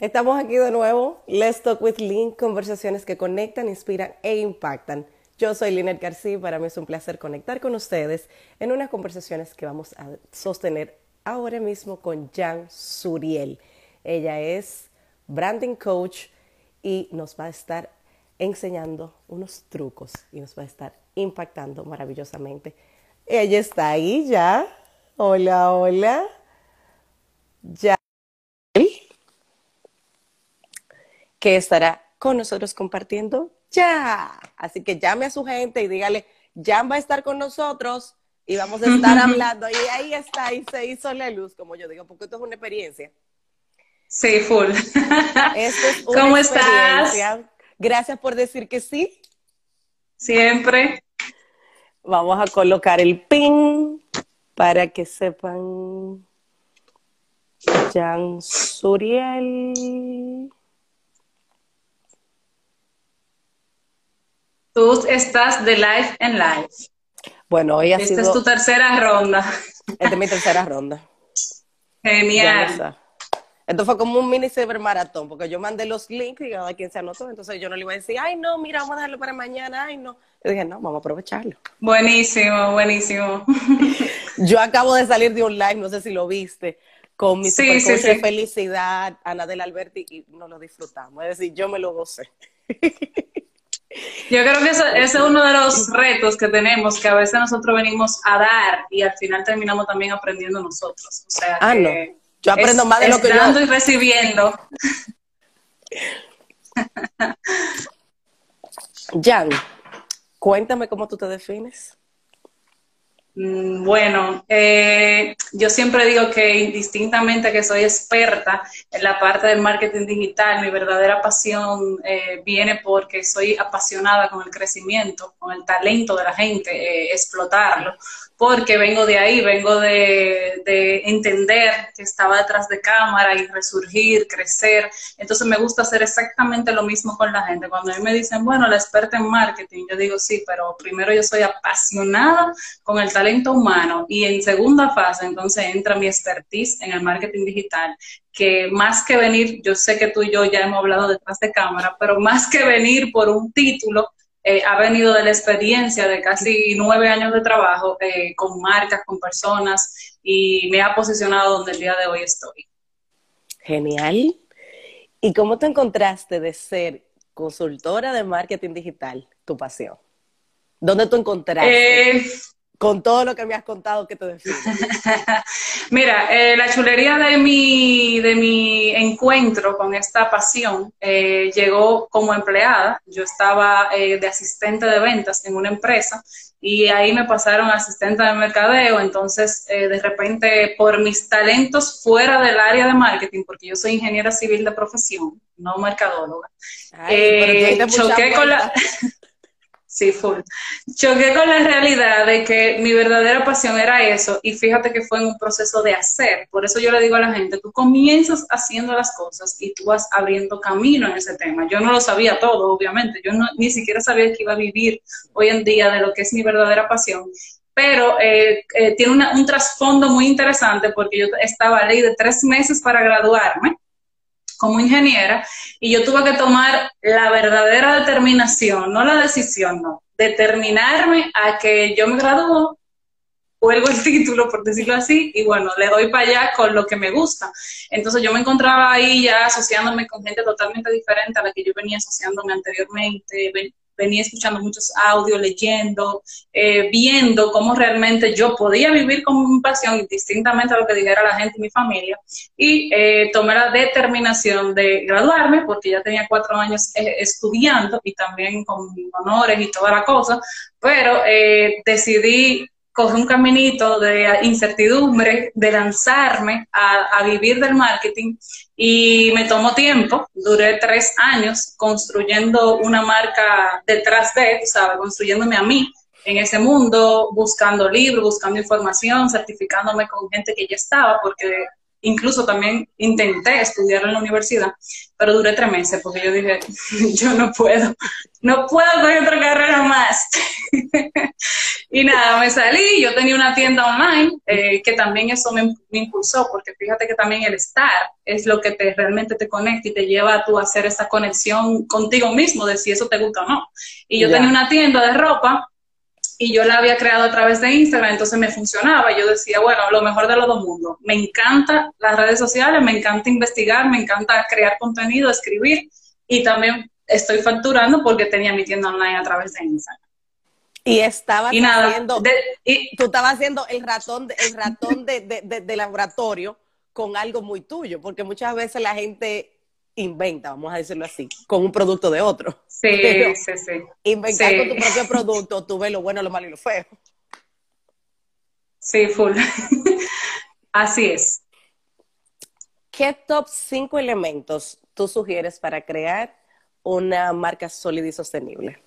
Estamos aquí de nuevo. Let's Talk with Lynn, conversaciones que conectan, inspiran e impactan. Yo soy Linet García y para mí es un placer conectar con ustedes en unas conversaciones que vamos a sostener ahora mismo con Jan Suriel. Ella es branding coach y nos va a estar enseñando unos trucos y nos va a estar impactando maravillosamente. Ella está ahí ya. Hola, hola. Ya. Que estará con nosotros compartiendo ya. Así que llame a su gente y dígale, Jan va a estar con nosotros y vamos a estar hablando. Y ahí está, y se hizo la luz, como yo digo, porque esto es una experiencia. Sí, full. Esto es una ¿Cómo experiencia. estás? Gracias por decir que sí. Siempre. Vamos a colocar el pin para que sepan. Jan Suriel. Tú estás de live en live. Bueno, hoy ha Esta sido. es tu tercera ronda. Esta es mi tercera ronda. Genial. Esto fue como un mini cybermaratón, porque yo mandé los links y cada quien se anotó, entonces yo no le iba a decir, ay, no, mira, vamos a dejarlo para mañana, ay, no. Yo dije, no, vamos a aprovecharlo. Buenísimo, buenísimo. Yo acabo de salir de un live, no sé si lo viste, con mi Sí, de sí. felicidad, Ana del Alberti, y nos lo disfrutamos. Es decir, yo me lo gocé. Yo creo que ese es uno de los retos que tenemos, que a veces nosotros venimos a dar y al final terminamos también aprendiendo nosotros. O sea, Ah, no. Yo aprendo es- más de lo que yo- dando y recibiendo. Jan, cuéntame cómo tú te defines. Mm, Bueno, eh, yo siempre digo que indistintamente que soy experta en la parte del marketing digital, mi verdadera pasión eh, viene porque soy apasionada con el crecimiento, con el talento de la gente, eh, explotarlo, porque vengo de ahí, vengo de, de entender que estaba detrás de cámara y resurgir, crecer. Entonces me gusta hacer exactamente lo mismo con la gente. Cuando a mí me dicen, bueno, la experta en marketing, yo digo, sí, pero primero yo soy apasionada con el talento humano y en segunda fase entonces entra mi expertise en el marketing digital, que más que venir, yo sé que tú y yo ya hemos hablado detrás de cámara, pero más que venir por un título, eh, ha venido de la experiencia de casi nueve años de trabajo eh, con marcas, con personas y me ha posicionado donde el día de hoy estoy. Genial. ¿Y cómo te encontraste de ser consultora de marketing digital, tu pasión? ¿Dónde tú encontraste Eh, con todo lo que me has contado que te define? Mira, eh, la chulería de mi, de mi encuentro con esta pasión eh, llegó como empleada. Yo estaba eh, de asistente de ventas en una empresa y ahí me pasaron asistente de mercadeo. Entonces, eh, de repente, por mis talentos fuera del área de marketing, porque yo soy ingeniera civil de profesión, no mercadóloga, Ay, eh, choqué con la... Sí, full. Choqué con la realidad de que mi verdadera pasión era eso y fíjate que fue en un proceso de hacer. Por eso yo le digo a la gente, tú comienzas haciendo las cosas y tú vas abriendo camino en ese tema. Yo no lo sabía todo, obviamente. Yo no, ni siquiera sabía que iba a vivir hoy en día de lo que es mi verdadera pasión. Pero eh, eh, tiene una- un trasfondo muy interesante porque yo estaba ley de tres meses para graduarme como ingeniera y yo tuve que tomar la verdadera determinación, no la decisión, no, determinarme a que yo me gradúo, cuelgo el título, por decirlo así, y bueno, le doy para allá con lo que me gusta. Entonces yo me encontraba ahí ya asociándome con gente totalmente diferente a la que yo venía asociándome anteriormente, venía escuchando muchos audios, leyendo, eh, viendo cómo realmente yo podía vivir con mi pasión, distintamente a lo que dijera la gente y mi familia, y eh, tomé la determinación de graduarme, porque ya tenía cuatro años eh, estudiando y también con honores y toda la cosa, pero eh, decidí coger un caminito de incertidumbre, de lanzarme a, a vivir del marketing y me tomó tiempo, duré tres años construyendo una marca detrás de, ¿sabes? Construyéndome a mí en ese mundo, buscando libros, buscando información, certificándome con gente que ya estaba, porque incluso también intenté estudiar en la universidad, pero duré tres meses porque yo dije, yo no puedo, no puedo coger otra carrera más. y nada, me salí, yo tenía una tienda online, eh, que también eso me, impulsó, porque fíjate que también el estar es lo que te realmente te conecta y te lleva a tú a hacer esa conexión contigo mismo de si eso te gusta o no. Y yo tenía una tienda de ropa y yo la había creado a través de Instagram, entonces me funcionaba. Yo decía, bueno, lo mejor de los dos mundos. Me encanta las redes sociales, me encanta investigar, me encanta crear contenido, escribir y también estoy facturando porque tenía mi tienda online a través de Instagram. Y estaba haciendo, y, tú estabas haciendo el ratón, el ratón de, de laboratorio con algo muy tuyo, porque muchas veces la gente inventa, vamos a decirlo así, con un producto de otro. Sí, sí, sí. Inventar con tu propio producto, tú ves lo bueno, lo malo y lo feo. Sí, full. así es. ¿Qué top 5 elementos tú sugieres para crear una marca sólida y sostenible?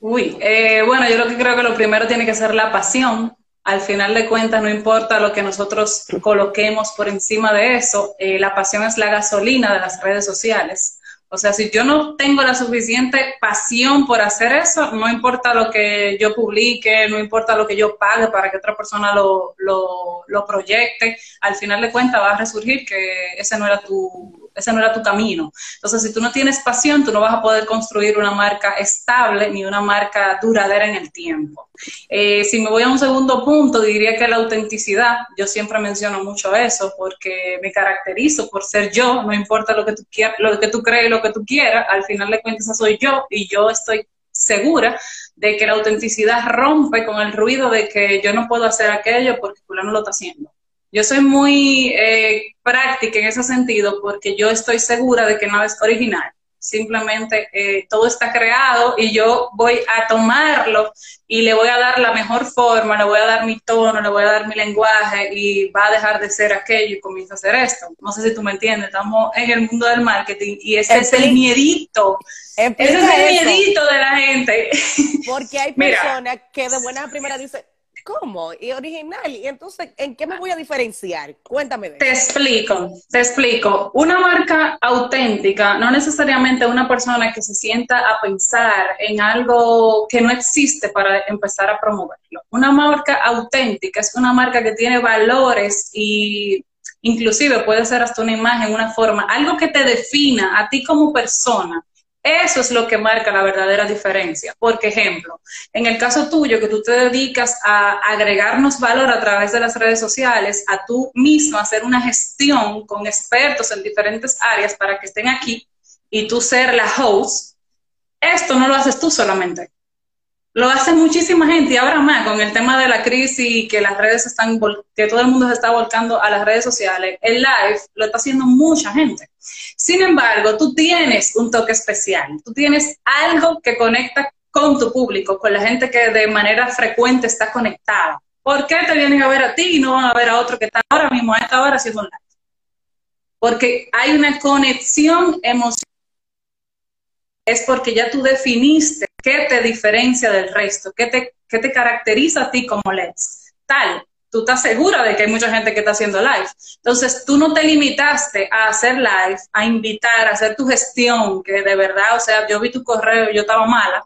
Uy, eh, bueno, yo lo que creo que lo primero tiene que ser la pasión, al final de cuentas, no importa lo que nosotros coloquemos por encima de eso, eh, la pasión es la gasolina de las redes sociales. O sea, si yo no tengo la suficiente pasión por hacer eso, no importa lo que yo publique, no importa lo que yo pague para que otra persona lo, lo, lo proyecte, al final de cuentas va a resurgir que ese no era tu, ese no era tu camino. Entonces, si tú no tienes pasión, tú no vas a poder construir una marca estable ni una marca duradera en el tiempo. Eh, si me voy a un segundo punto, diría que la autenticidad, yo siempre menciono mucho eso porque me caracterizo por ser yo, no importa lo que tú quieras, lo que tú crees, lo que tú quieras, al final de cuentas soy yo y yo estoy segura de que la autenticidad rompe con el ruido de que yo no puedo hacer aquello porque no lo está haciendo. Yo soy muy eh, práctica en ese sentido porque yo estoy segura de que nada es original simplemente eh, todo está creado y yo voy a tomarlo y le voy a dar la mejor forma, le voy a dar mi tono, le voy a dar mi lenguaje y va a dejar de ser aquello y comienza a hacer esto. No sé si tú me entiendes, estamos en el mundo del marketing y ese es el miedito. Ese es el miedito de la gente. Porque hay personas que de buena primera dicen, ¿Cómo? Y original. Y entonces, ¿en qué me voy a diferenciar? Cuéntame. te explico, te explico. Una marca auténtica, no necesariamente una persona que se sienta a pensar en algo que no existe para empezar a promoverlo. Una marca auténtica es una marca que tiene valores y inclusive puede ser hasta una imagen, una forma, algo que te defina a ti como persona eso es lo que marca la verdadera diferencia. Por ejemplo, en el caso tuyo, que tú te dedicas a agregarnos valor a través de las redes sociales, a tú mismo hacer una gestión con expertos en diferentes áreas para que estén aquí y tú ser la host, esto no lo haces tú solamente. Lo hace muchísima gente y ahora más con el tema de la crisis y que las redes están, que todo el mundo se está volcando a las redes sociales. El live lo está haciendo mucha gente. Sin embargo, tú tienes un toque especial, tú tienes algo que conecta con tu público, con la gente que de manera frecuente está conectada. ¿Por qué te vienen a ver a ti y no van a ver a otro que está ahora mismo a esta hora haciendo live? Porque hay una conexión emocional. Es porque ya tú definiste qué te diferencia del resto, qué te, qué te caracteriza a ti como Let's. Tal, tú estás segura de que hay mucha gente que está haciendo live. Entonces, tú no te limitaste a hacer live, a invitar, a hacer tu gestión, que de verdad, o sea, yo vi tu correo y yo estaba mala,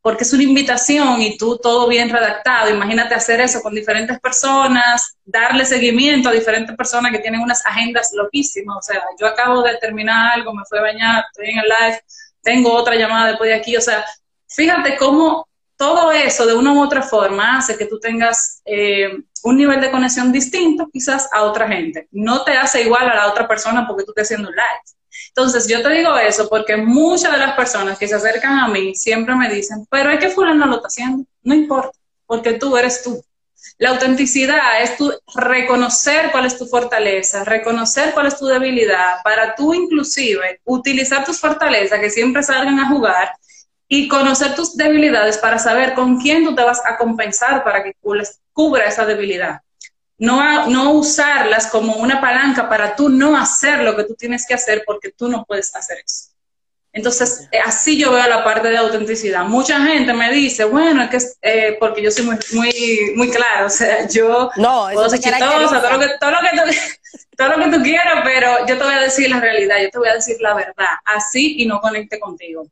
porque es una invitación y tú todo bien redactado. Imagínate hacer eso con diferentes personas, darle seguimiento a diferentes personas que tienen unas agendas loquísimas. O sea, yo acabo de terminar algo, me fui a bañar, estoy en el live, tengo otra llamada después de aquí. O sea, fíjate cómo todo eso de una u otra forma hace que tú tengas eh, un nivel de conexión distinto quizás a otra gente. No te hace igual a la otra persona porque tú estás haciendo un live. Entonces, yo te digo eso porque muchas de las personas que se acercan a mí siempre me dicen, pero es que fulano lo está haciendo. No importa, porque tú eres tú. La autenticidad es tu reconocer cuál es tu fortaleza, reconocer cuál es tu debilidad, para tú inclusive utilizar tus fortalezas que siempre salgan a jugar y conocer tus debilidades para saber con quién tú te vas a compensar para que cubra esa debilidad. No, no usarlas como una palanca para tú no hacer lo que tú tienes que hacer porque tú no puedes hacer eso. Entonces, eh, así yo veo la parte de autenticidad. Mucha gente me dice, bueno, es que eh, porque yo soy muy, muy, muy claro, o sea, yo no, puedo ser chistosa, todo lo, que, todo, lo que tú, todo lo que tú quieras, pero yo te voy a decir la realidad, yo te voy a decir la verdad, así y no conecte contigo.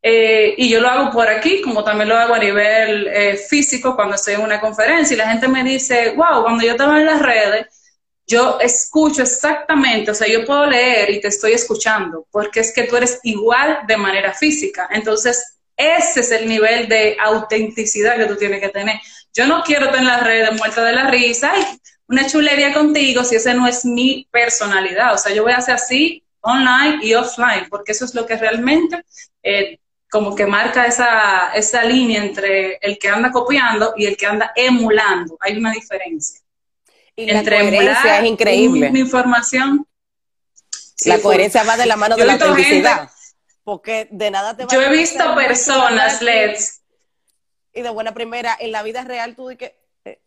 Eh, y yo lo hago por aquí, como también lo hago a nivel físico cuando estoy en una conferencia y la gente me dice, wow, cuando yo estaba en las redes, yo escucho exactamente, o sea, yo puedo leer y te estoy escuchando, porque es que tú eres igual de manera física. Entonces, ese es el nivel de autenticidad que tú tienes que tener. Yo no quiero tener las redes muerta de la risa, ay, una chulería contigo, si ese no es mi personalidad. O sea, yo voy a hacer así online y offline, porque eso es lo que realmente eh, como que marca esa, esa línea entre el que anda copiando y el que anda emulando. Hay una diferencia. Y la coherencia es increíble. Mi información. la coherencia va de la mano de la autenticidad. porque de nada te va Yo he visto personas, Let's. Y de buena primera, en la vida real tú di que. Eh,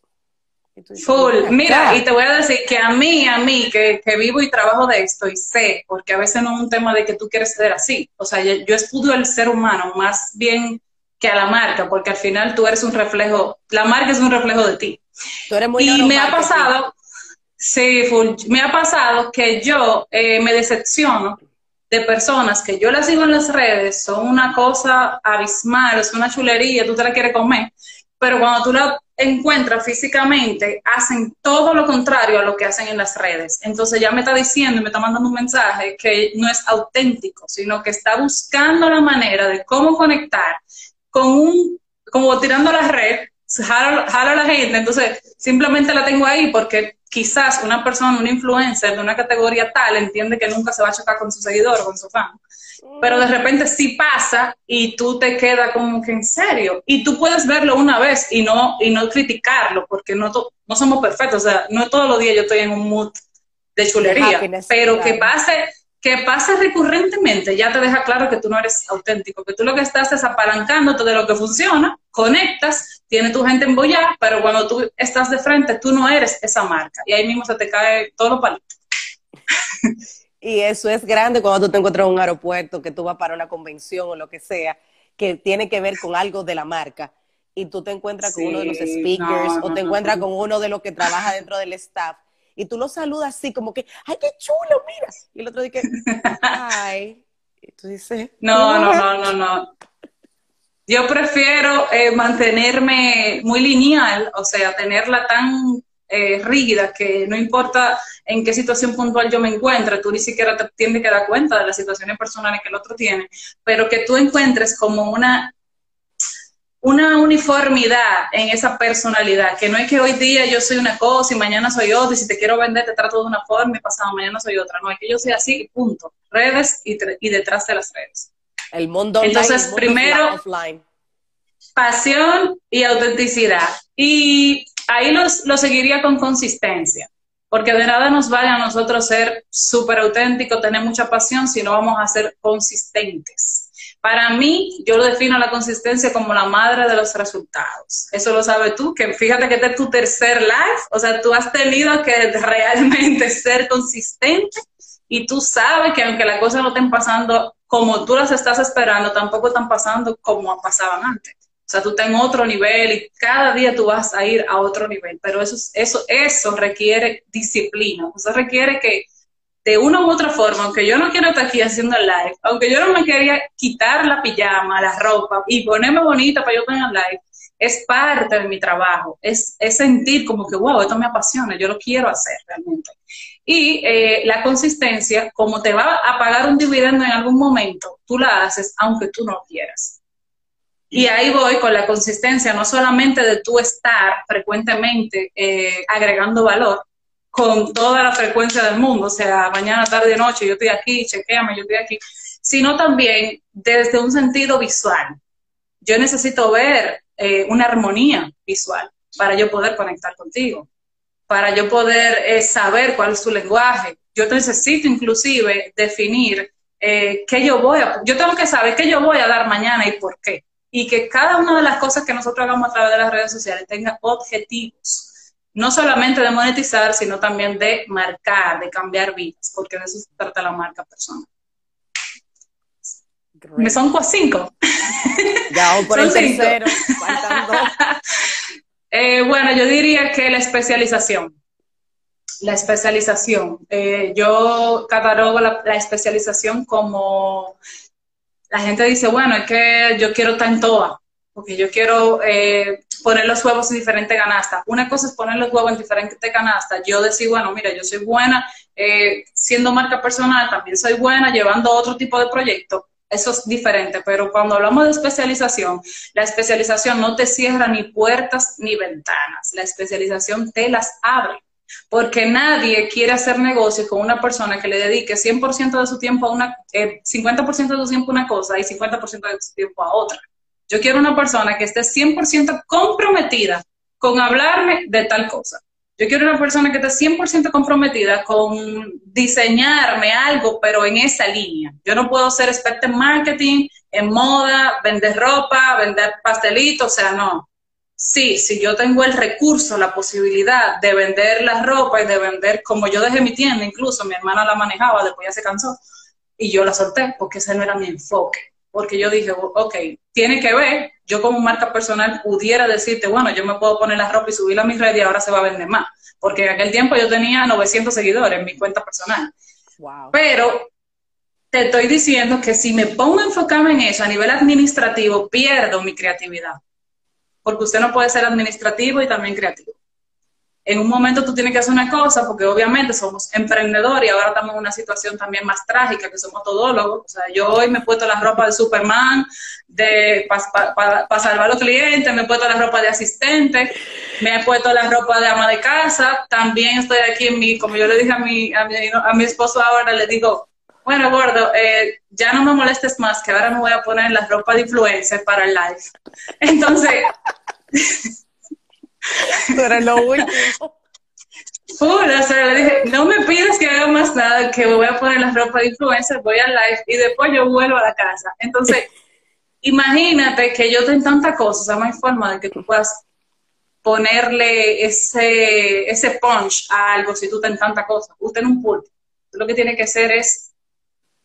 Full. Mira, y te voy a decir que a mí, a mí, que, vivo y trabajo de esto y sé, porque a veces no es un tema de que tú quieres ser así. O sea, yo, yo estudio el ser humano más bien que a la marca, porque al final tú eres un reflejo, la marca es un reflejo de ti y me ha pasado, sí, me ha pasado que yo eh, me decepciono de personas que yo las sigo en las redes, son una cosa abismal, es una chulería, tú te la quieres comer, pero cuando tú la encuentras físicamente, hacen todo lo contrario a lo que hacen en las redes. Entonces ya me está diciendo y me está mandando un mensaje que no es auténtico, sino que está buscando la manera de cómo conectar con un, como tirando la red, jala, a la gente, entonces simplemente la tengo ahí porque quizás una persona, un influencer de una categoría tal, entiende que nunca se va a chocar con su seguidor o con su fan. Pero de repente sí pasa y tú te quedas como que en serio. Y tú puedes verlo una vez y no, y no criticarlo, porque no, no somos perfectos. O sea, no todos los días yo estoy en un mood de chulería. Pero que pase, que pasa recurrentemente ya te deja claro que tú no eres auténtico, que tú lo que estás es apalancándote de lo que funciona, conectas, tiene tu gente embollada, pero cuando tú estás de frente, tú no eres esa marca. Y ahí mismo se te cae todo lo palito. Y eso es grande cuando tú te encuentras en un aeropuerto, que tú vas para una convención o lo que sea, que tiene que ver con algo de la marca. Y tú te encuentras con uno de los speakers o te encuentras con uno de los que trabaja dentro del staff y tú lo saludas así, como que, ¡ay, qué chulo, mira! Y el otro dice, ¡ay! Y tú dices, no, no, no, no, no. Yo prefiero eh, mantenerme muy lineal, o sea, tenerla tan eh, rígida que no importa en qué situación puntual yo me encuentre, tú ni siquiera te tienes que dar cuenta de las situaciones personales que el otro tiene, pero que tú encuentres como una una uniformidad en esa personalidad, que no es que hoy día yo soy una cosa y mañana soy otra, y si te quiero vender te trato de una forma y pasado mañana soy otra, no, es que yo soy así punto, redes y, y detrás de las redes. El mundo Entonces, primero, offline. pasión y autenticidad. Y ahí los, lo seguiría con consistencia, porque de nada nos vale a nosotros ser súper auténticos, tener mucha pasión, si no vamos a ser consistentes. Para mí, yo lo defino la consistencia como la madre de los resultados. Eso lo sabes tú, que fíjate que este es tu tercer live, o sea, tú has tenido que realmente ser consistente y tú sabes que aunque las cosas no estén pasando como tú las estás esperando, tampoco están pasando como pasaban antes. O sea, tú estás en otro nivel y cada día tú vas a ir a otro nivel, pero eso, eso, eso requiere disciplina, eso requiere que de una u otra forma, aunque yo no quiero estar aquí haciendo el live, aunque yo no me quería quitar la pijama, la ropa y ponerme bonita para yo tener el live, es parte de mi trabajo, es, es, sentir como que, wow, esto me apasiona, yo lo quiero hacer realmente. Y eh, la consistencia, como te va a pagar un dividendo en algún momento, tú la haces aunque tú no quieras. Y ahí voy con la consistencia, no solamente de tú estar frecuentemente eh, agregando valor, con toda la frecuencia del mundo, o sea, mañana, tarde, noche, yo estoy aquí, chequeame, yo estoy aquí, sino también desde un sentido visual. Yo necesito ver eh, una armonía visual para yo poder conectar contigo, para yo poder eh, saber cuál es tu lenguaje. Yo necesito inclusive definir eh, qué yo voy a, yo tengo que saber qué yo voy a dar mañana y por qué. Y que cada una de las cosas que nosotros hagamos a través de las redes sociales tenga objetivos no solamente de monetizar, sino también de marcar, de cambiar vidas, porque de eso se trata la marca personal. Me son cinco. Ya, por el tercero. eh, bueno, yo diría que la especialización. La especialización. Eh, yo catalogo la, especialización como la gente dice, bueno, es que yo quiero estar en toa, porque yo quiero eh, poner los huevos en diferentes canastas. Una cosa es poner los huevos en diferentes canastas. Yo decir, bueno, mira, yo soy buena eh, siendo marca personal, también soy buena llevando otro tipo de proyecto. Eso es diferente, pero cuando hablamos de especialización, la especialización no te cierra ni puertas ni ventanas. La especialización te las abre porque nadie quiere hacer negocios con una persona que le dedique 100% de su tiempo a una, 50% eh, de su tiempo a una cosa y 50% de su tiempo a otra. Yo quiero una persona que esté 100% comprometida con hablarme de tal cosa. Yo quiero una persona que esté 100% comprometida con diseñarme algo, pero en esa línea. Yo no puedo ser experta en marketing, en moda, vender ropa, vender pastelitos, o sea, no. Sí, si yo tengo el recurso, la posibilidad de vender la ropa y de vender, como yo dejé mi tienda, incluso mi hermana la manejaba, después ya se cansó, y yo la solté porque ese no era mi enfoque porque yo dije, ok, tiene que ver, yo como marca personal pudiera decirte, bueno, yo me puedo poner la ropa y subirla a mis redes y ahora se va a vender más, porque en aquel tiempo yo tenía 900 seguidores en mi cuenta personal. Pero te estoy diciendo que si me pongo a enfocarme en eso a nivel administrativo, pierdo mi creatividad, porque usted no puede ser administrativo y también creativo en un momento tú tienes que hacer una cosa, porque obviamente somos emprendedores y ahora estamos en una situación también más trágica, que somos todólogos. O sea, yo hoy me he puesto la ropa de Superman para salvar a los clientes, me he puesto la ropa de asistente, me he puesto la ropa de ama de casa. También estoy aquí en mi, como yo le dije a mi, a mi, a mi esposo ahora, le digo, bueno, gordo, eh, ya no me molestes más, que ahora me voy a poner la ropa de influencer para el live. Entonces... Pero lo último. le dije, no me pides que haga más nada, que voy a poner la ropa de influencer, voy al live y después yo vuelvo a la casa. Entonces, imagínate que yo tengo tanta cosa, o sea, no hay forma de que tú puedas ponerle ese, ese punch a algo si tú tienes tanta cosa. Usted en un pulpo. Lo que tiene que hacer es,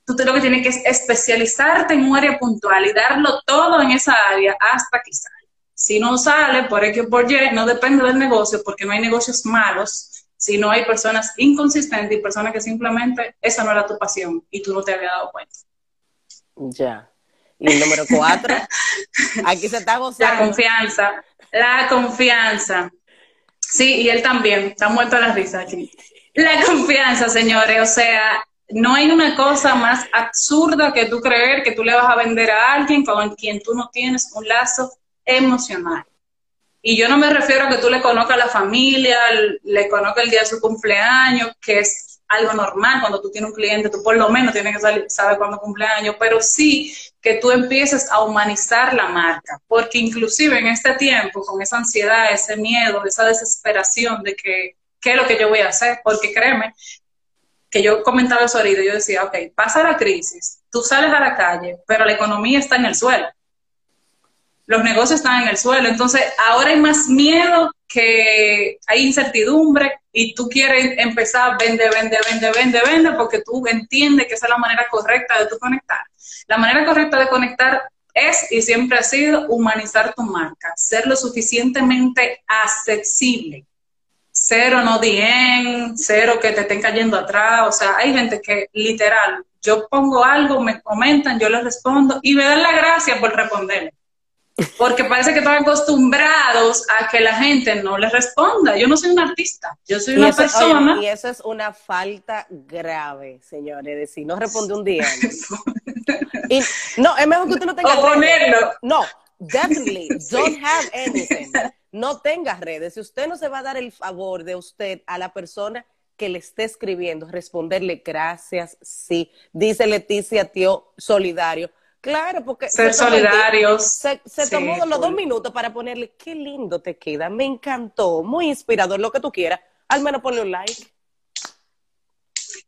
tú lo que tienes que es especializarte en un área puntual y darlo todo en esa área hasta que salga. Si no sale por X o por Y, no depende del negocio, porque no hay negocios malos, sino hay personas inconsistentes y personas que simplemente esa no era tu pasión y tú no te habías dado cuenta. Ya. Y el número cuatro, aquí se está gozando. La confianza, la confianza. Sí, y él también, está muerto a la risa aquí. La confianza, señores, o sea, no hay una cosa más absurda que tú creer que tú le vas a vender a alguien con quien tú no tienes un lazo emocional. Y yo no me refiero a que tú le conozcas a la familia, le conozcas el día de su cumpleaños, que es algo normal cuando tú tienes un cliente, tú por lo menos tienes que saber cuándo cumpleaños, pero sí que tú empieces a humanizar la marca, porque inclusive en este tiempo, con esa ansiedad, ese miedo, esa desesperación de que, ¿qué es lo que yo voy a hacer? Porque créeme, que yo comentaba eso ahorita, yo decía, ok, pasa la crisis, tú sales a la calle, pero la economía está en el suelo los negocios están en el suelo. Entonces, ahora hay más miedo que hay incertidumbre y tú quieres empezar, vende, vende, vende, vende, vende, porque tú entiendes que esa es la manera correcta de tú conectar. La manera correcta de conectar es y siempre ha sido humanizar tu marca, ser lo suficientemente accesible. Cero no bien, cero que te estén cayendo atrás. O sea, hay gente que literal, yo pongo algo, me comentan, yo les respondo y me dan la gracia por responderle porque parece que están acostumbrados a que la gente no les responda. Yo no soy un artista, yo soy una persona. y eso es una falta grave, señores, decir, no responde un día. y, no, es mejor que usted no tenga redes. No, definitely, don't have anything. No tenga redes. Si usted no se va a dar el favor de usted a la persona que le esté escribiendo, responderle gracias, sí. Dice Leticia, tío, solidario Claro, porque... Ser solidarios. Se, tomó los dos minutos para ponerle, qué lindo te queda, me encantó, muy inspirador, lo que tú quieras. Al menos ponle un like.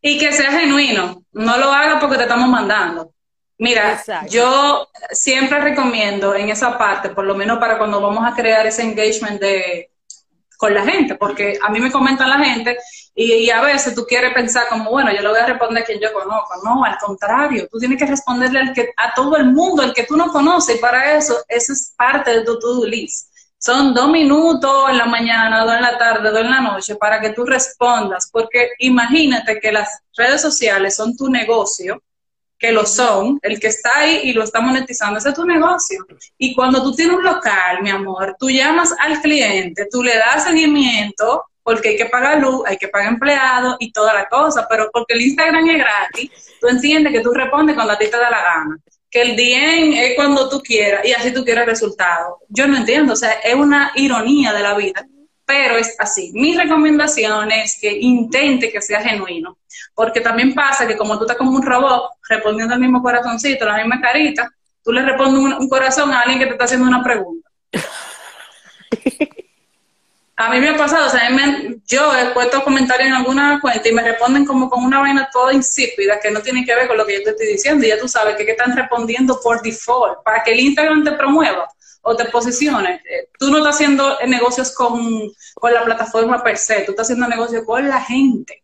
Y que sea genuino, no lo haga porque te estamos mandando. Mira, yo siempre recomiendo en esa parte, por lo menos para cuando vamos a crear ese engagement de con la gente, porque a mí me comentan la gente y, a veces tú quieres pensar como, bueno, yo le voy a responder a quien yo conozco. No, al contrario, tú tienes que responderle al que, a todo el mundo, el que tú no conoces, y para eso, eso es parte de tu to-do list. Son dos minutos en la mañana, dos en la tarde, dos en la noche para que tú respondas, porque imagínate que las redes sociales son tu negocio, que lo son, el que está ahí y lo está monetizando, ese es tu negocio. Y cuando tú tienes un local, mi amor, tú llamas al cliente, tú le das seguimiento, porque hay que pagar luz, hay que pagar empleados y toda la cosa, pero porque el Instagram es gratis, tú entiendes que tú respondes cuando a ti te da la gana que el DM es cuando tú quieras y así tú quieres resultados. Yo no entiendo, o sea, es una ironía de la vida, pero es así. Mi recomendación es que intente que sea genuino, porque también pasa que como tú estás como un robot respondiendo al mismo corazoncito, la misma carita, tú le respondes un, un corazón a alguien que te está haciendo una pregunta. A mí me ha pasado, o sea, yo he puesto comentarios en alguna cuenta y me responden como con una vaina toda insípida que no tiene que ver con lo que yo te estoy diciendo. Y ya tú sabes que, que están respondiendo por default para que el Instagram te promueva o te posicione. Eh, tú no estás haciendo negocios con, la plataforma per se, tú estás haciendo negocios con la gente.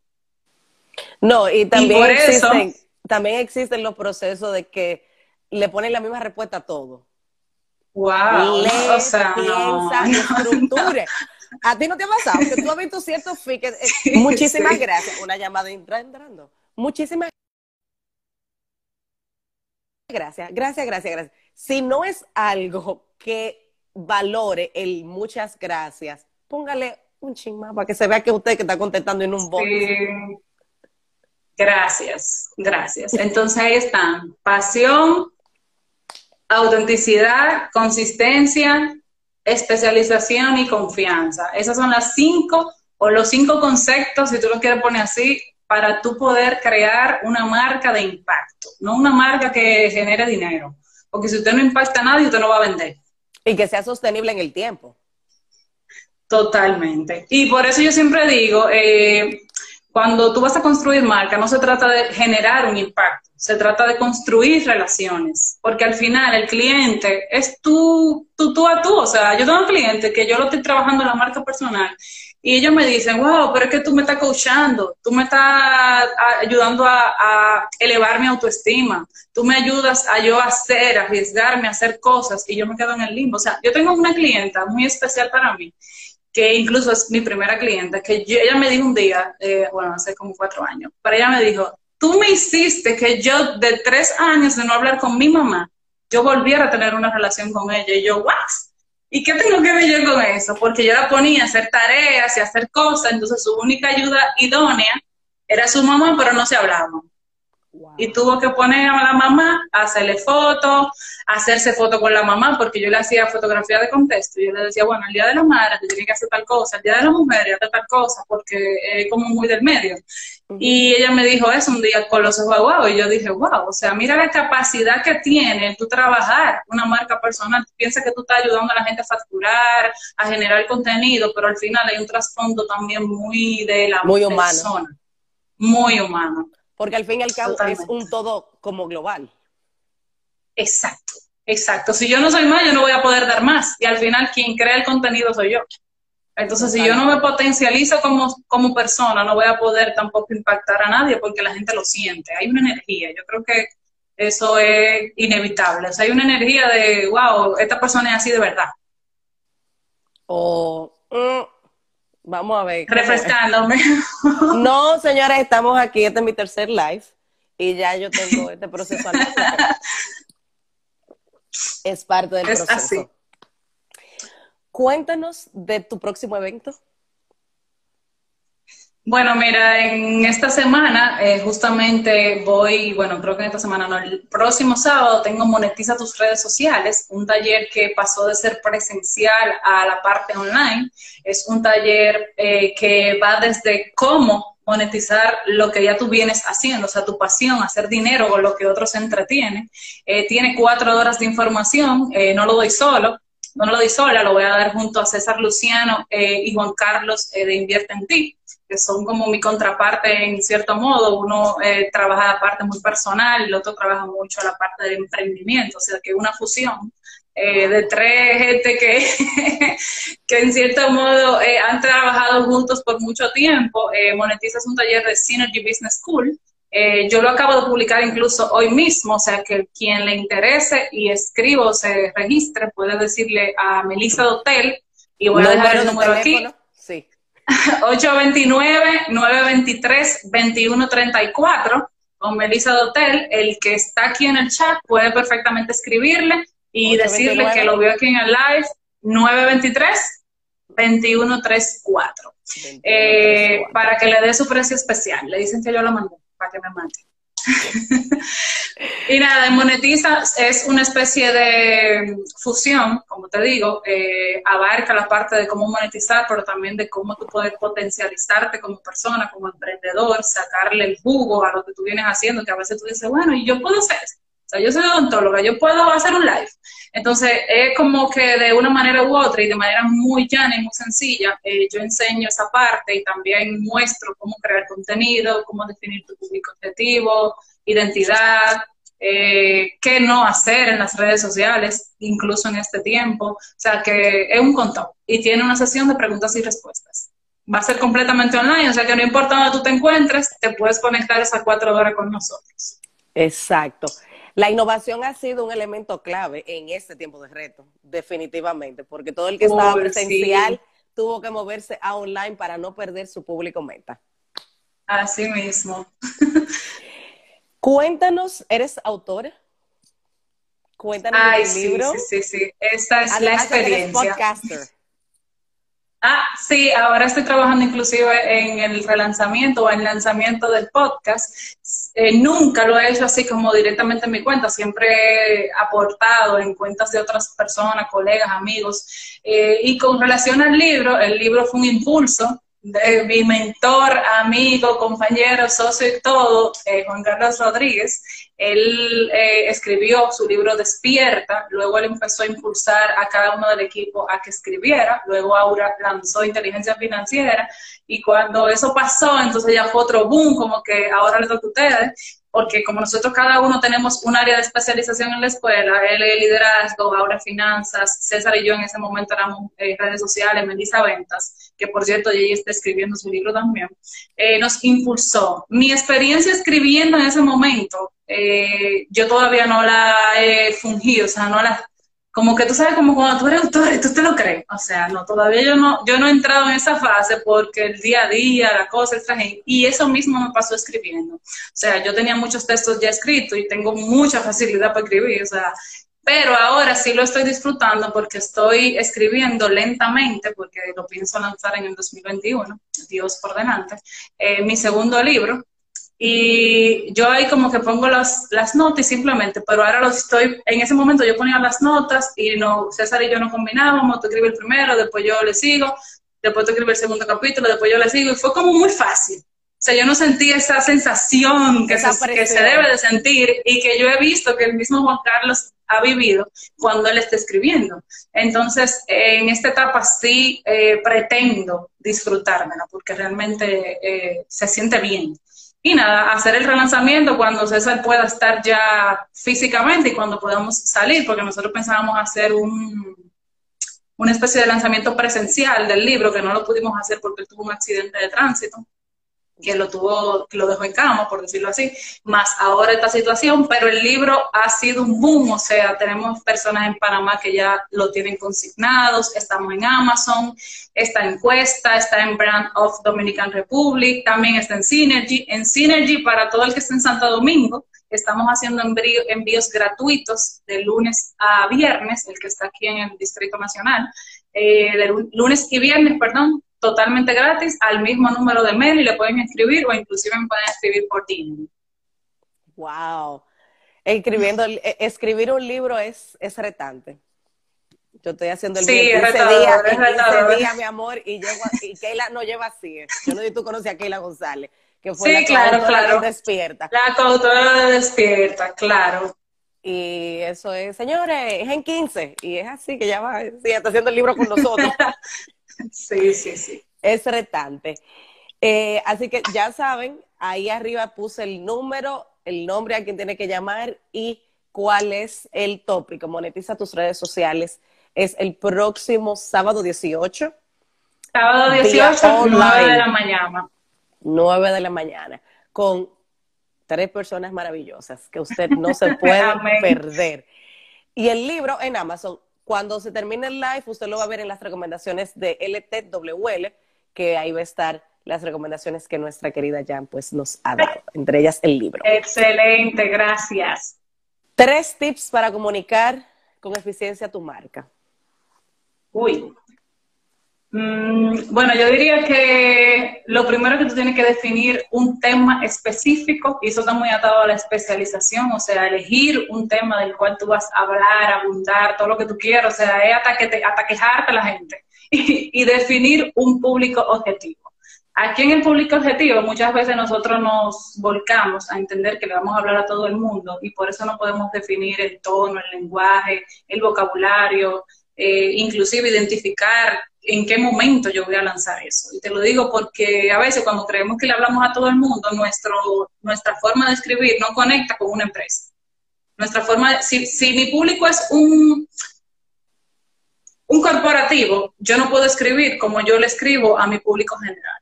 No, y también, existen, también existen los procesos de que le ponen la misma respuesta a todo. Wow, o sea, piensa. ¿A ti no te ha pasado que tú has visto ciertos feeds? Eh, muchísimas gracias. Una llamada entrando. Muchísimas gracias. Gracias, gracias, gracias. Si no es algo que valore el muchas gracias, póngale un ching más para que se vea que usted que está contestando en un bot. Gracias, gracias. Entonces ahí están. Pasión, autenticidad, consistencia, especialización y confianza. Esas son las cinco o los cinco conceptos, si tú lo quieres poner así, para tú poder crear una marca de impacto, no una marca que genere dinero. Porque si usted no impacta a nadie, usted no va a vender. Y que sea sostenible en el tiempo. Totalmente. Y por eso yo siempre digo, eh, cuando tú vas a construir marca, no se trata de generar un impacto, se trata de construir relaciones, porque al final el cliente es tú, tú, tú a tú. O sea, yo tengo un cliente que yo lo estoy trabajando en la marca personal y ellos me dicen, wow, pero es que tú me estás coachando, tú me estás ayudando a, elevar mi autoestima, tú me ayudas a yo hacer, arriesgarme, a hacer cosas y yo me quedo en el limbo. O sea, yo tengo una clienta muy especial para mí que incluso es mi primera clienta, que ella me dijo un día, eh, bueno, hace como cuatro años, pero ella me dijo, tú me hiciste que yo de tres años de no hablar con mi mamá, yo volviera a tener una relación con ella. Y yo, ¿what? ¿Y qué tengo que ver yo con eso? Porque yo la ponía a hacer tareas y a hacer cosas, entonces su única ayuda idónea era su mamá, pero no se hablaban. Y tuvo que poner a la mamá a hacerle fotos, hacerse fotos con la mamá, porque yo le hacía fotografía de contexto. Y yo le decía, bueno, el día de la madre te tiene que hacer tal cosa, el día de la mujer hacer tal cosa, porque es como muy del medio. Y ella me dijo eso un día con los ojos wow, y yo dije, wow, o sea, mira la capacidad que tiene tu trabajar una marca personal. Piensa que tú estás ayudando a la gente a facturar, a generar contenido, pero al final hay un trasfondo también muy de la muy persona. Muy humano. Porque al fin y al cabo es un todo como global. Exacto, exacto. Si yo no soy más, yo no voy a poder dar más. Y al final quien crea el contenido soy yo. Entonces, si yo no me potencializo como, como persona, no voy a poder tampoco impactar a nadie porque la gente lo siente. Hay una energía. Yo creo que eso es inevitable. O sea, hay una energía de, wow, esta persona es así de verdad. O, mm, Vamos a ver. Refrescándome. No, señores, estamos aquí. Este es mi tercer live. Y ya yo tengo este proceso. es parte del proceso. Así. Cuéntanos de tu próximo evento. Bueno, mira, en esta semana eh, justamente voy, bueno, creo que en esta semana no, el próximo sábado tengo Monetiza tus redes sociales, un taller que pasó de ser presencial a la parte online. Es un taller eh, que va desde cómo monetizar lo que ya tú vienes haciendo, o sea, tu pasión, hacer dinero con lo que otros se entretienen. Eh, tiene cuatro horas de información, no lo doy solo, no lo doy sola, lo voy a dar junto a César Luciano y Juan Carlos de Invierte en Ti que son como mi contraparte en cierto modo. Uno eh, trabaja la parte muy personal, el otro trabaja mucho la parte del emprendimiento, o sea que una fusión eh, de tres gente que, que en cierto modo eh, han trabajado juntos por mucho tiempo. Eh, Monetiza es un taller de Synergy Business School. yo lo acabo de publicar incluso hoy mismo, o sea que quien le interese y escribo o se registre puede decirle a Melissa Dotel y voy a dejar el número aquí. Sí. 829-923-2134 con Melissa Dotel. El que está aquí en el chat puede perfectamente escribirle y decirle que lo veo aquí en el live 923 2134 eh, para que le dé su precio especial. Le dicen que yo lo mandé para que me mande. y nada, Monetiza es una especie de fusión, como te digo, eh, abarca la parte de cómo monetizar, pero también de cómo tú puedes potencializarte como persona, como emprendedor, sacarle el jugo a lo que tú vienes haciendo, que a veces tú dices, bueno, y yo puedo hacer esto sea, yo soy odontóloga, yo puedo hacer un live. Entonces, es como que de una manera u otra y de manera muy llana y muy sencilla, eh, yo enseño esa parte y también muestro cómo crear contenido, cómo definir tu público objetivo, identidad, eh, qué no hacer en las redes sociales, incluso en este tiempo. O sea, que es un contón y tiene una sesión de preguntas y respuestas. Va a ser completamente online, o sea que no importa dónde tú te encuentres, te puedes conectar esas cuatro horas con nosotros. Exacto. La innovación ha sido un elemento clave en este tiempo de reto, definitivamente, porque todo el que estaba presencial tuvo que moverse a online para no perder su público meta. Así mismo. Cuéntanos, ¿eres autora? Cuéntanos Ay, sí, libro. Sí, sí, sí. Esta es la experiencia. Ah, sí, ahora estoy trabajando inclusive en el relanzamiento o en el lanzamiento del podcast. Eh, nunca lo he hecho así como directamente en mi cuenta, siempre he aportado en cuentas de otras personas, colegas, amigos. Eh, y con relación al libro, el libro fue un impulso de mi mentor, amigo, compañero, socio y todo, eh, Juan Carlos Rodríguez, él eh, escribió su libro Despierta, luego él empezó a impulsar a cada uno del equipo a que escribiera, luego Aura lanzó Inteligencia Financiera y cuando eso pasó, entonces ya fue otro boom, como que ahora les toca a ustedes, porque como nosotros cada uno tenemos un área de especialización en la escuela, él es liderazgo, ahora finanzas, César y yo en ese momento éramos eh, redes sociales, Melissa Ventas, que por cierto ella está escribiendo su libro también, eh, nos impulsó. Mi experiencia escribiendo en ese momento, eh, yo todavía no la he fungido, o sea, no la como que tú sabes, como cuando tú eres autor y tú te lo crees. O sea, no, todavía yo no, yo no he entrado en esa fase porque el día a día, la cosa, el traje, y eso mismo me pasó escribiendo. O sea, yo tenía muchos textos ya escritos y tengo mucha facilidad para escribir, o sea, pero ahora sí lo estoy disfrutando porque estoy escribiendo lentamente, porque lo pienso lanzar en el 2021, Dios por delante, eh, mi segundo libro, y yo ahí como que pongo las, las notas simplemente, pero ahora lo estoy, en ese momento yo ponía las notas y no, César y yo no combinábamos, tú escribes el primero, después yo le sigo, después tú escribes el segundo capítulo, después yo le sigo, y fue como muy fácil. O sea, yo no sentí esa sensación que, se, que se debe de sentir y que yo he visto que el mismo Juan Carlos ha vivido cuando él está escribiendo. Entonces, en esta etapa sí eh, pretendo disfrutármela porque realmente eh, se siente bien. Y nada, hacer el relanzamiento cuando César pueda estar ya físicamente y cuando podamos salir, porque nosotros pensábamos hacer un, una especie de lanzamiento presencial del libro, que no lo pudimos hacer porque él tuvo un accidente de tránsito que lo tuvo, que lo dejó en cama, por decirlo así, más ahora esta situación, pero el libro ha sido un boom, o sea, tenemos personas en Panamá que ya lo tienen consignados, estamos en Amazon, está en Cuesta, está en Brand of Dominican Republic, también está en Synergy, en Synergy para todo el que esté en Santo Domingo, estamos haciendo envíos gratuitos de lunes a viernes, el que está aquí en el Distrito Nacional, eh, de lunes y viernes, perdón, totalmente gratis al mismo número de mail y le pueden escribir o inclusive me pueden escribir por ti. Wow. Escribiendo, e, escribir un libro es, es retante. Yo estoy haciendo el sí, mío en 15 días, días, mi amor, y, llego, y Keila no lleva así. Yo no sé si tú conoces a Keila González, que fue sí, la claro, claro. de Despierta. La coautora de Despierta, claro. Y eso es, señores, es en 15. Y es así que ya va, sí, está haciendo el libro con nosotros. Sí, sí, sí. Es retante. Eh, así que ya saben, ahí arriba puse el número, el nombre a quien tiene que llamar y cuál es el tópico, monetiza tus redes sociales. Es el próximo sábado 18. Sábado 18, 9 de la mañana. 9 de la mañana, con tres personas maravillosas que usted no se puede perder. Y el libro en Amazon, cuando se termine el live, usted lo va a ver en las recomendaciones de LTWL, que ahí va a estar las recomendaciones que nuestra querida Jan pues nos ha dado, entre ellas el libro. Excelente, gracias. Tres tips para comunicar con eficiencia tu marca. Uy. Mm, bueno, yo diría que lo primero que tú tienes que definir un tema específico, y eso está muy atado a la especialización, o sea, elegir un tema del cual tú vas a hablar, abundar, todo lo que tú quieras, o sea, es hasta, que te, hasta quejarte a la gente, y definir un público objetivo. Aquí en el público objetivo muchas veces nosotros nos volcamos a entender que le vamos a hablar a todo el mundo y por eso no podemos definir el tono, el lenguaje, el vocabulario, eh, inclusive identificar en qué momento yo voy a lanzar eso. Y te lo digo porque a veces cuando creemos que le hablamos a todo el mundo, nuestra forma de escribir no conecta con una empresa. Nuestra forma, si, si mi público es un corporativo, yo no puedo escribir como yo le escribo a mi público general.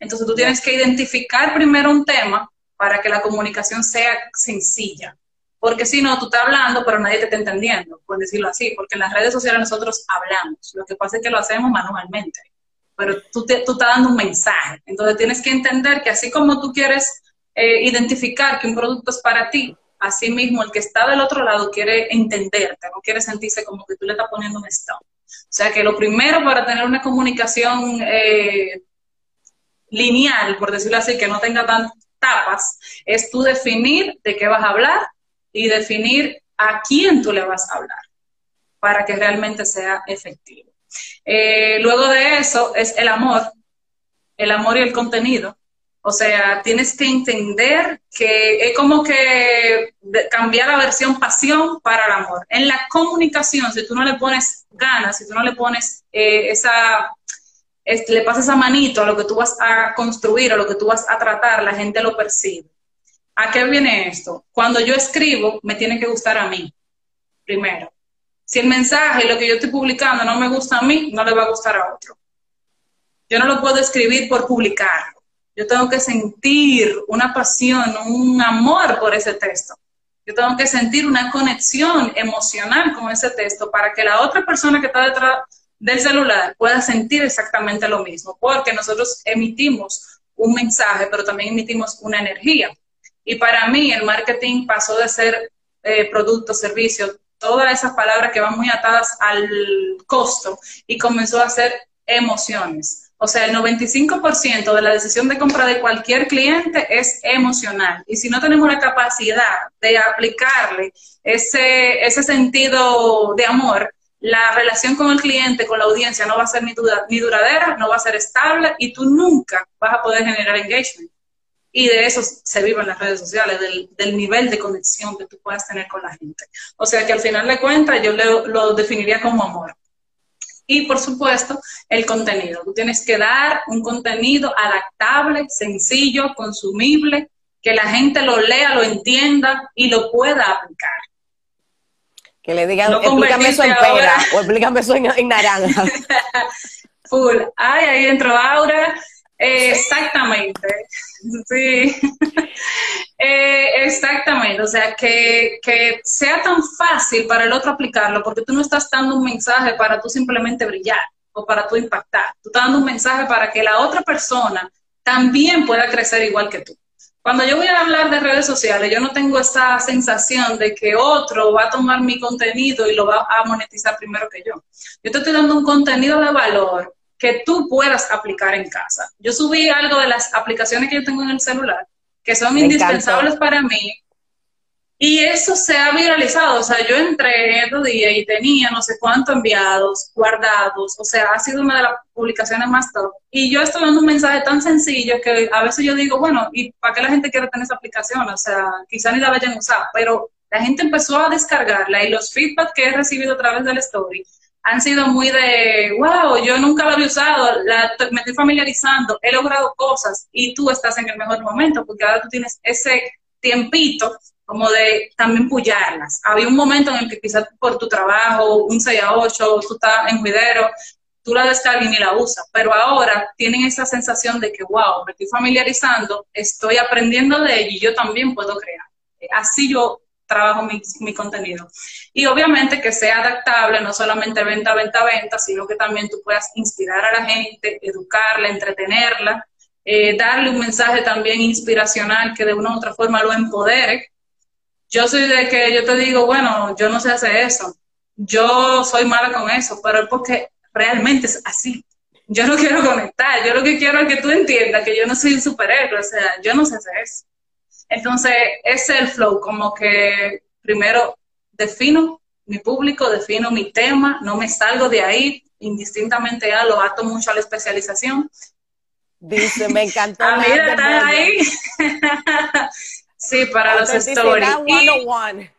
Entonces tú tienes que identificar primero un tema para que la comunicación sea sencilla. Porque si no, tú estás hablando, pero nadie te está entendiendo, por decirlo así. Porque en las redes sociales nosotros hablamos. Lo que pasa es que lo hacemos manualmente. Pero tú, te, tú estás dando un mensaje. Entonces tienes que entender que así como tú quieres eh, identificar que un producto es para ti, así mismo el que está del otro lado quiere entenderte, no quiere sentirse como que tú le estás poniendo un stop. O sea que lo primero para tener una comunicación eh, lineal, por decirlo así, que no tenga tantas tapas, es tú definir de qué vas a hablar y definir a quién tú le vas a hablar para que realmente sea efectivo. Eh, luego de eso es el amor, el amor y el contenido. O sea, tienes que entender que es como que cambiar la versión pasión para el amor. En la comunicación, si tú no le pones ganas, si tú no le pones eh, esa le pasas esa manito a lo que tú vas a construir, a lo que tú vas a tratar, la gente lo percibe. ¿A qué viene esto? Cuando yo escribo, me tiene que gustar a mí, primero. Si el mensaje, lo que yo estoy publicando no me gusta a mí, no le va a gustar a otro. Yo no lo puedo escribir por publicarlo. Yo tengo que sentir una pasión, un amor por ese texto. Yo tengo que sentir una conexión emocional con ese texto para que la otra persona que está detrás del celular pueda sentir exactamente lo mismo, porque nosotros emitimos un mensaje, pero también emitimos una energía. Y para mí el marketing pasó de ser eh, producto, servicio, todas esas palabras que van muy atadas al costo y comenzó a ser emociones. O sea, el 95% de la decisión de compra de cualquier cliente es emocional. Y si no tenemos la capacidad de aplicarle ese, ese sentido de amor, la relación con el cliente, con la audiencia, no va a ser ni, ni duradera, no va a ser estable y tú nunca vas a poder generar engagement. Y de eso se vive en las redes sociales, del, nivel de conexión que tú puedas tener con la gente. O sea que al final de cuentas yo lo definiría como amor. Y por supuesto, el contenido. Tú tienes que dar un contenido adaptable, sencillo, consumible, que la gente lo lea, lo entienda y lo pueda aplicar. Que le digan, explícame eso en pera o explícame eso en, naranja. Full. Ay, ahí entró Aura. exactamente. Sí. Eh, exactamente. O sea, que, que sea tan fácil para el otro aplicarlo, porque tú no estás dando un mensaje para tú simplemente brillar o para tú impactar. Tú estás dando un mensaje para que la otra persona también pueda crecer igual que tú. Cuando yo voy a hablar de redes sociales, yo no tengo esa sensación de que otro va a tomar mi contenido y lo va a monetizar primero que yo. Yo te estoy dando un contenido de valor que tú puedas aplicar en casa. Yo subí algo de las aplicaciones que yo tengo en el celular, que son indispensables para mí, y eso se ha viralizado, o sea, yo entré estos días y tenía no sé cuántos enviados, guardados, o sea, ha sido una de las publicaciones más top. Y yo estoy dando un mensaje tan sencillo que a veces yo digo, bueno, ¿y para qué la gente quiere tener esa aplicación? O sea, quizá ni la vayan a usar, pero la gente empezó a descargarla y los feedback que he recibido a través del story han sido muy de, wow, yo nunca la había usado, me estoy familiarizando, he logrado cosas y tú estás en el mejor momento porque ahora tú tienes ese tiempito como de también pullarlas. Había un momento en el que quizás por tu trabajo, un 6 a 8, tú estás en cuidero, tú la descargas y la usas, pero ahora tienen esa sensación de que, wow, me estoy familiarizando, estoy aprendiendo de ello y yo también puedo crear. Así yo trabajo mi, contenido. Y obviamente que sea adaptable, no solamente venta, venta, venta, sino que también tú puedas inspirar a la gente, educarla, entretenerla, eh, darle un mensaje también inspiracional que de una u otra forma lo empodere. Yo soy de que yo te digo, bueno, yo no sé hacer eso, yo soy mala con eso, pero es porque realmente es así. Yo no quiero conectar, yo lo que quiero es que tú entiendas que yo no soy un superhéroe, o sea, yo no sé hacer eso. Entonces, es el flow, como que primero defino mi público, defino mi tema, no me salgo de ahí, indistintamente a lo ato mucho a la especialización. Dice, me encantó. ah, mira, ahí. Sí, para los stories.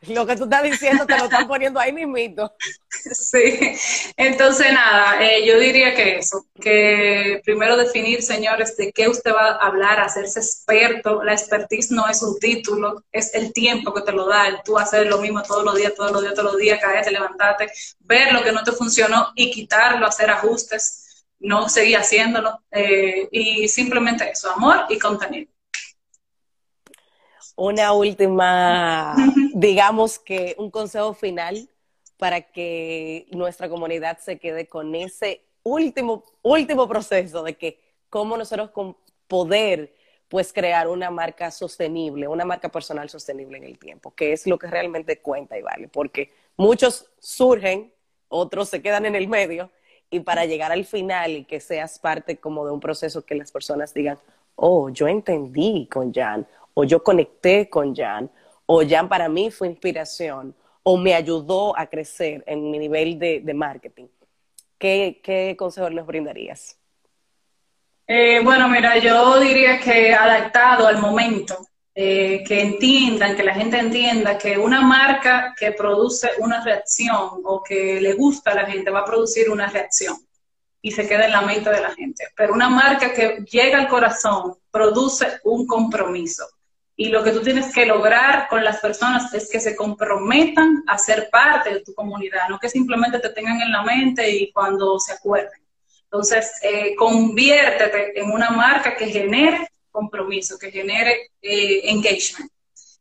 Lo que tú estás diciendo te lo están poniendo ahí mismito. Sí, entonces nada, eh, yo diría que eso, que primero definir, señores, de qué usted va a hablar, hacerse experto. La expertise no es un título, es el tiempo que te lo da, el tú hacer lo mismo todos los días, todos los días, todos los días, caerte, levantarte, ver lo que no te funcionó y quitarlo, hacer ajustes, no seguir haciéndolo. Eh, y simplemente eso, amor y contenido una última, digamos que un consejo final para que nuestra comunidad se quede con ese último, último proceso de que cómo nosotros con poder pues crear una marca sostenible, una marca personal sostenible en el tiempo, que es lo que realmente cuenta y vale, porque muchos surgen, otros se quedan en el medio y para llegar al final y que seas parte como de un proceso que las personas digan, oh, yo entendí con Jan, o yo conecté con Jan, o Jan para mí fue inspiración, o me ayudó a crecer en mi nivel de, marketing. ¿Qué, ¿Qué consejo nos brindarías? Eh, bueno, mira, yo diría que adaptado al momento, eh, que entiendan, que la gente entienda que una marca que produce una reacción o que le gusta a la gente va a producir una reacción y se queda en la mente de la gente. Pero una marca que llega al corazón produce un compromiso. Y lo que tú tienes que lograr con las personas es que se comprometan a ser parte de tu comunidad, no que simplemente te tengan en la mente y cuando se acuerden. Entonces, eh, conviértete en una marca que genere compromiso, que genere eh, engagement.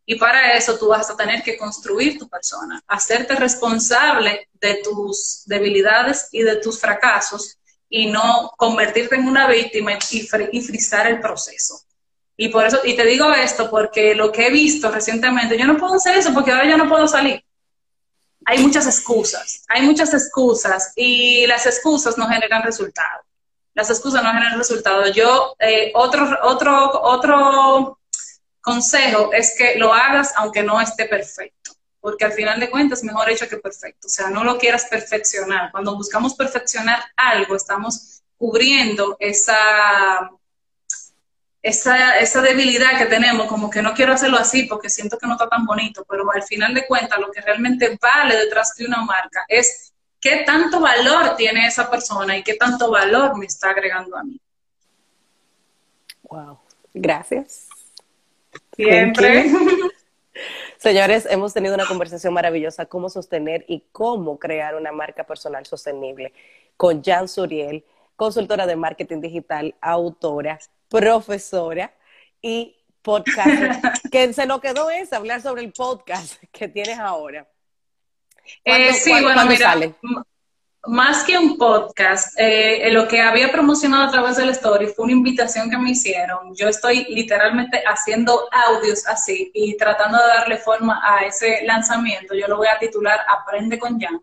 Y para eso tú vas a tener que construir tu persona, hacerte responsable de tus debilidades y de tus fracasos y no convertirte en una víctima y, frizar el proceso. Y por eso, y te digo esto porque lo que he visto recientemente, yo no puedo hacer eso porque ahora yo no puedo salir. Hay muchas excusas, hay muchas excusas y las excusas no generan resultados. Las excusas no generan resultados. Yo, eh, otro, otro, otro consejo es que lo hagas aunque no esté perfecto, porque al final de cuentas mejor hecho que perfecto. O sea, no lo quieras perfeccionar. Cuando buscamos perfeccionar algo, estamos cubriendo esa esa, esa debilidad que tenemos, como que no quiero hacerlo así porque siento que no está tan bonito, pero al final de cuentas lo que realmente vale detrás de una marca es qué tanto valor tiene esa persona y qué tanto valor me está agregando a mí. Wow, gracias. Siempre. Señores, hemos tenido una conversación maravillosa, cómo sostener y cómo crear una marca personal sostenible con Jan Suriel, consultora de marketing digital, autora, profesora y podcast. que se nos quedó es hablar sobre el podcast que tienes ahora. Eh, sí, bueno, mira, más que un podcast, eh, lo que había promocionado a través del story fue una invitación que me hicieron. Yo estoy literalmente haciendo audios así y tratando de darle forma a ese lanzamiento. Yo lo voy a titular Aprende con Jan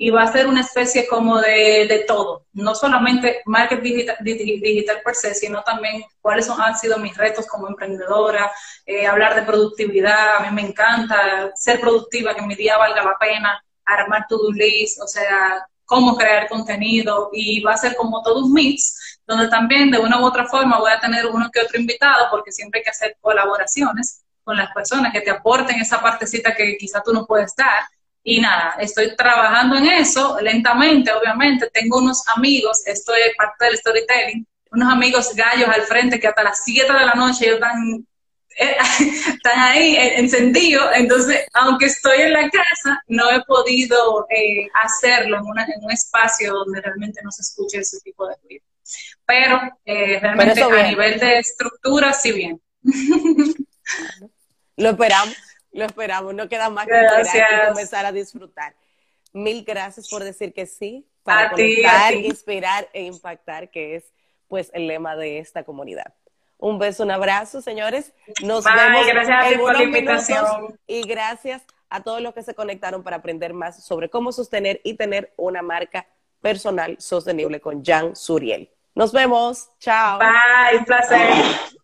y va a ser una especie como de, de todo, no solamente marketing digital, per se, sino también cuáles son, han sido mis retos como emprendedora, eh, hablar de productividad, a mí me encanta ser productiva, que mi día valga la pena, armar to-do list, o sea, cómo crear contenido y va a ser como todo un mix, donde también de una u otra forma voy a tener uno que otro invitado, porque siempre hay que hacer colaboraciones con las personas que te aporten esa partecita que quizá tú no puedes dar y nada, estoy trabajando en eso lentamente, obviamente. Tengo unos amigos, esto es parte del storytelling, unos amigos gallos al frente que hasta las 7 de la noche ellos están eh, están ahí encendidos, entonces, aunque estoy en la casa, no he podido eh, hacerlo en, un espacio donde realmente no se escuche ese tipo de ruido. Pero eh, realmente a nivel de estructura, sí bien. Lo esperamos, lo esperamos, no queda más que esperar y comenzar a disfrutar. Mil gracias por decir que sí, para conectar, inspirar e impactar, que es pues el lema de esta comunidad. Un beso, un abrazo, señores. Nos vemos gracias en por la invitación. y gracias a todos los que se conectaron para aprender más sobre cómo sostener y tener una marca personal sostenible con Jan Suriel. Nos vemos. Chao. Bye, un placer.